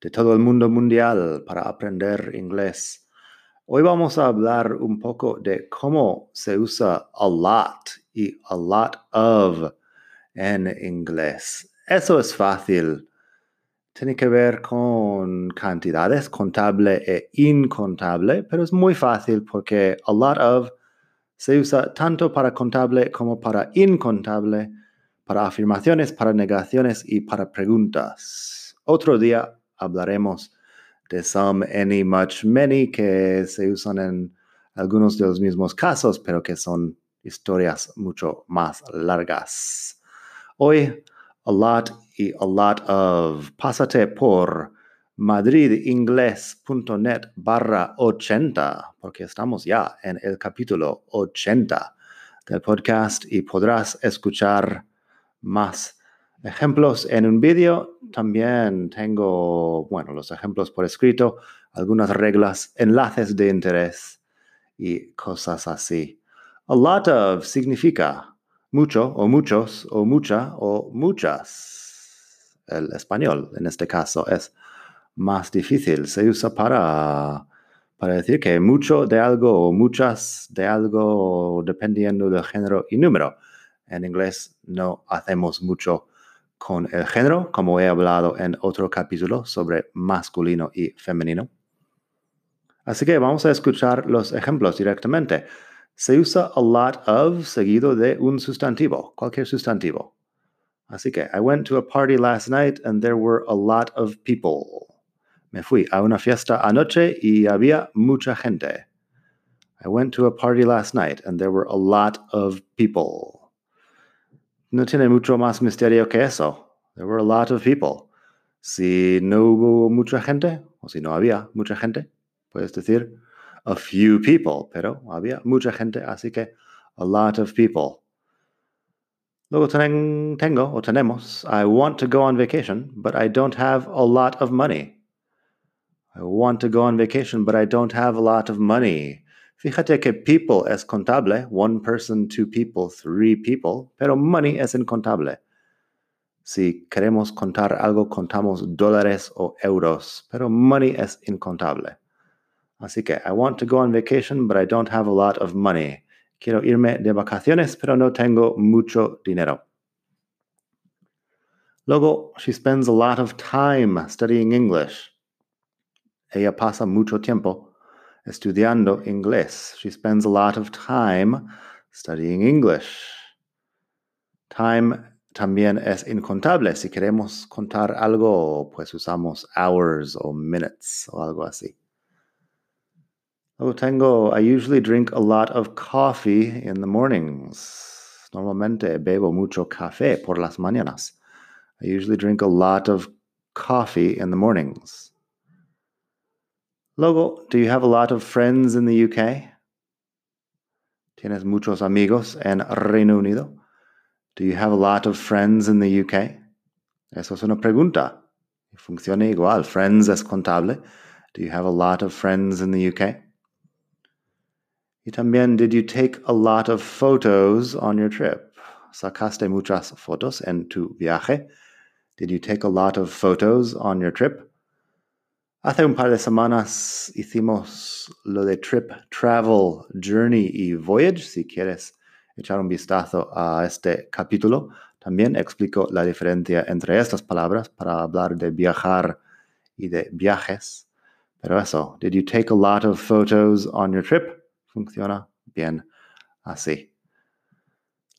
de todo el mundo mundial para aprender inglés. Hoy vamos a hablar un poco de cómo se usa a lot y a lot of en inglés. Eso es fácil. Tiene que ver con cantidades, contable e incontable, pero es muy fácil porque a lot of se usa tanto para contable como para incontable, para afirmaciones, para negaciones y para preguntas. Otro día hablaremos de some, any, much, many, que se usan en algunos de los mismos casos, pero que son historias mucho más largas. Hoy, a lot y a lot of. Pásate por madridingles.net barra 80, porque estamos ya en el capítulo 80 del podcast y podrás escuchar más ejemplos en un vídeo. También tengo, bueno, los ejemplos por escrito, algunas reglas, enlaces de interés y cosas así. A lot of significa mucho o muchos o mucha o muchas. El español en este caso es más difícil. Se usa para, para decir que mucho de algo o muchas de algo dependiendo del género y número. En inglés no hacemos mucho con el género, como he hablado en otro capítulo sobre masculino y femenino. Así que vamos a escuchar los ejemplos directamente. Se usa a lot of seguido de un sustantivo, cualquier sustantivo. Así que, I went to a party last night and there were a lot of people. Me fui a una fiesta anoche y había mucha gente. I went to a party last night and there were a lot of people. No tiene mucho más misterio que eso. There were a lot of people. Si no hubo mucha gente, o si no había mucha gente, puedes decir a few people, pero había mucha gente, así que a lot of people. Luego ten, tengo o tenemos, I want to go on vacation, but I don't have a lot of money. I want to go on vacation, but I don't have a lot of money. Fíjate que people es contable, one person, two people, three people, pero money es incontable. Si queremos contar algo, contamos dólares o euros, pero money es incontable. Así que, I want to go on vacation, but I don't have a lot of money. Quiero irme de vacaciones, pero no tengo mucho dinero. Luego, she spends a lot of time studying English. Ella pasa mucho tiempo estudiando inglés. She spends a lot of time studying English. Time también es incontable. Si queremos contar algo, pues usamos hours o minutes o algo así. Luego tengo, I usually drink a lot of coffee in the mornings. Normalmente bebo mucho café por las mañanas. I usually drink a lot of coffee in the mornings. Luego, do you have a lot of friends in the UK? ¿Tienes muchos amigos en Reino Unido? Do you have a lot of friends in the UK? Eso es una pregunta. Funciona igual. Friends es contable. Do you have a lot of friends in the UK? Y también, did you take a lot of photos on your trip? ¿Sacaste muchas fotos en tu viaje? Did you take a lot of photos on your trip? Hace un par de semanas hicimos lo de Trip, Travel, Journey y Voyage. Si quieres echar un vistazo a este capítulo, también explico la diferencia entre estas palabras para hablar de viajar y de viajes. Pero eso, did you take a lot of photos on your trip? Funciona bien así.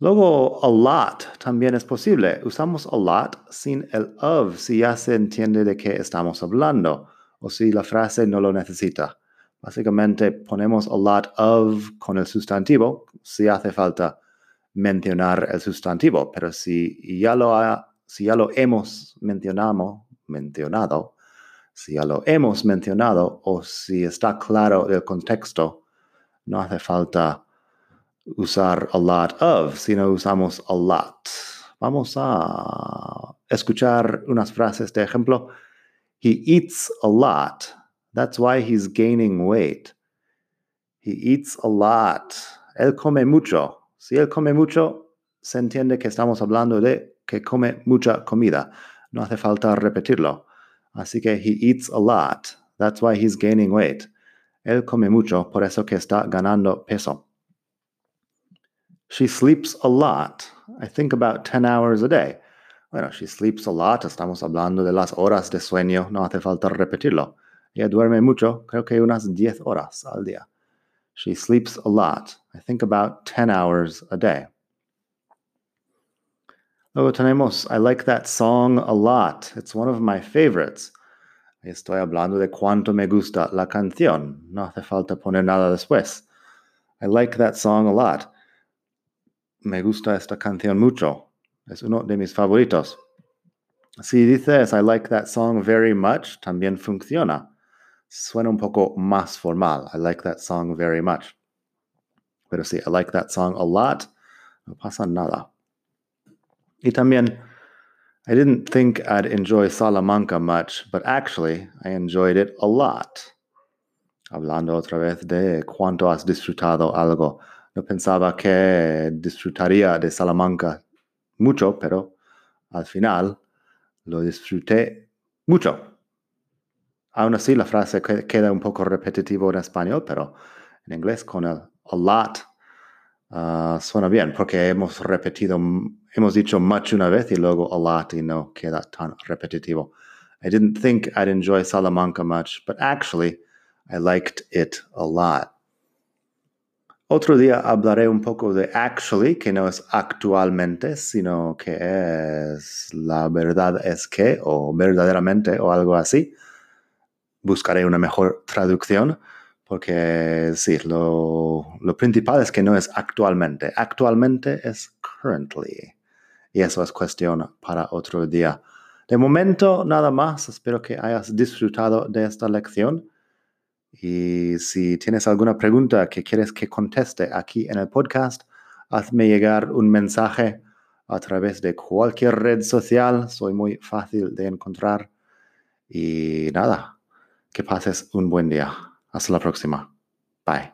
Luego, a lot también es posible. Usamos a lot sin el of si ya se entiende de qué estamos hablando o si la frase no lo necesita. Básicamente ponemos a lot of con el sustantivo si hace falta mencionar el sustantivo, pero si ya lo, ha, si ya lo hemos mencionado, mencionado, Si ya lo hemos mencionado o si está claro del contexto, no hace falta usar a lot of, sino usamos a lot. Vamos a escuchar unas frases de ejemplo. He eats a lot. That's why he's gaining weight. He eats a lot. Él come mucho. Si él come mucho, se entiende que estamos hablando de que come mucha comida. No hace falta repetirlo. Así que he eats a lot. That's why he's gaining weight. Él come mucho, por eso que está ganando peso. She sleeps a lot. I think about 10 hours a day. Bueno, she sleeps a lot. Estamos hablando de las horas de sueño. No hace falta repetirlo. Ella duerme mucho, creo que unas 10 horas al día. She sleeps a lot. I think about 10 hours a day. Luego tenemos, I like that song a lot. It's one of my favorites. Estoy hablando de cuánto me gusta la canción. No hace falta poner nada después. I like that song a lot. Me gusta esta canción mucho. Es uno de mis favoritos. Si dices I like that song very much, también funciona. Suena un poco más formal. I like that song very much. Pero sí, I like that song a lot. No pasa nada. Y también, I didn't think I'd enjoy Salamanca much, but actually, I enjoyed it a lot. Hablando otra vez de cuánto has disfrutado algo. No pensaba que disfrutaría de Salamanca mucho, pero al final lo disfruté mucho. Aún así, la frase queda un poco repetitivo en español, pero en inglés con el a lot uh, suena bien, porque hemos repetido, hemos dicho much una vez y luego a lot y no queda tan repetitivo. I didn't think I'd enjoy Salamanca much, but actually, I liked it a lot. Otro día hablaré un poco de actually, que no es actualmente, sino que es la verdad es que, o verdaderamente, o algo así. Buscaré una mejor traducción, porque sí, lo, lo principal es que no es actualmente. Actualmente es currently. Y eso es cuestión para otro día. De momento, nada más. Espero que hayas disfrutado de esta lección. Y si tienes alguna pregunta que quieres que conteste aquí en el podcast, hazme llegar un mensaje a través de cualquier red social. Soy muy fácil de encontrar. Y nada, que pases un buen día. Hasta la próxima. Bye.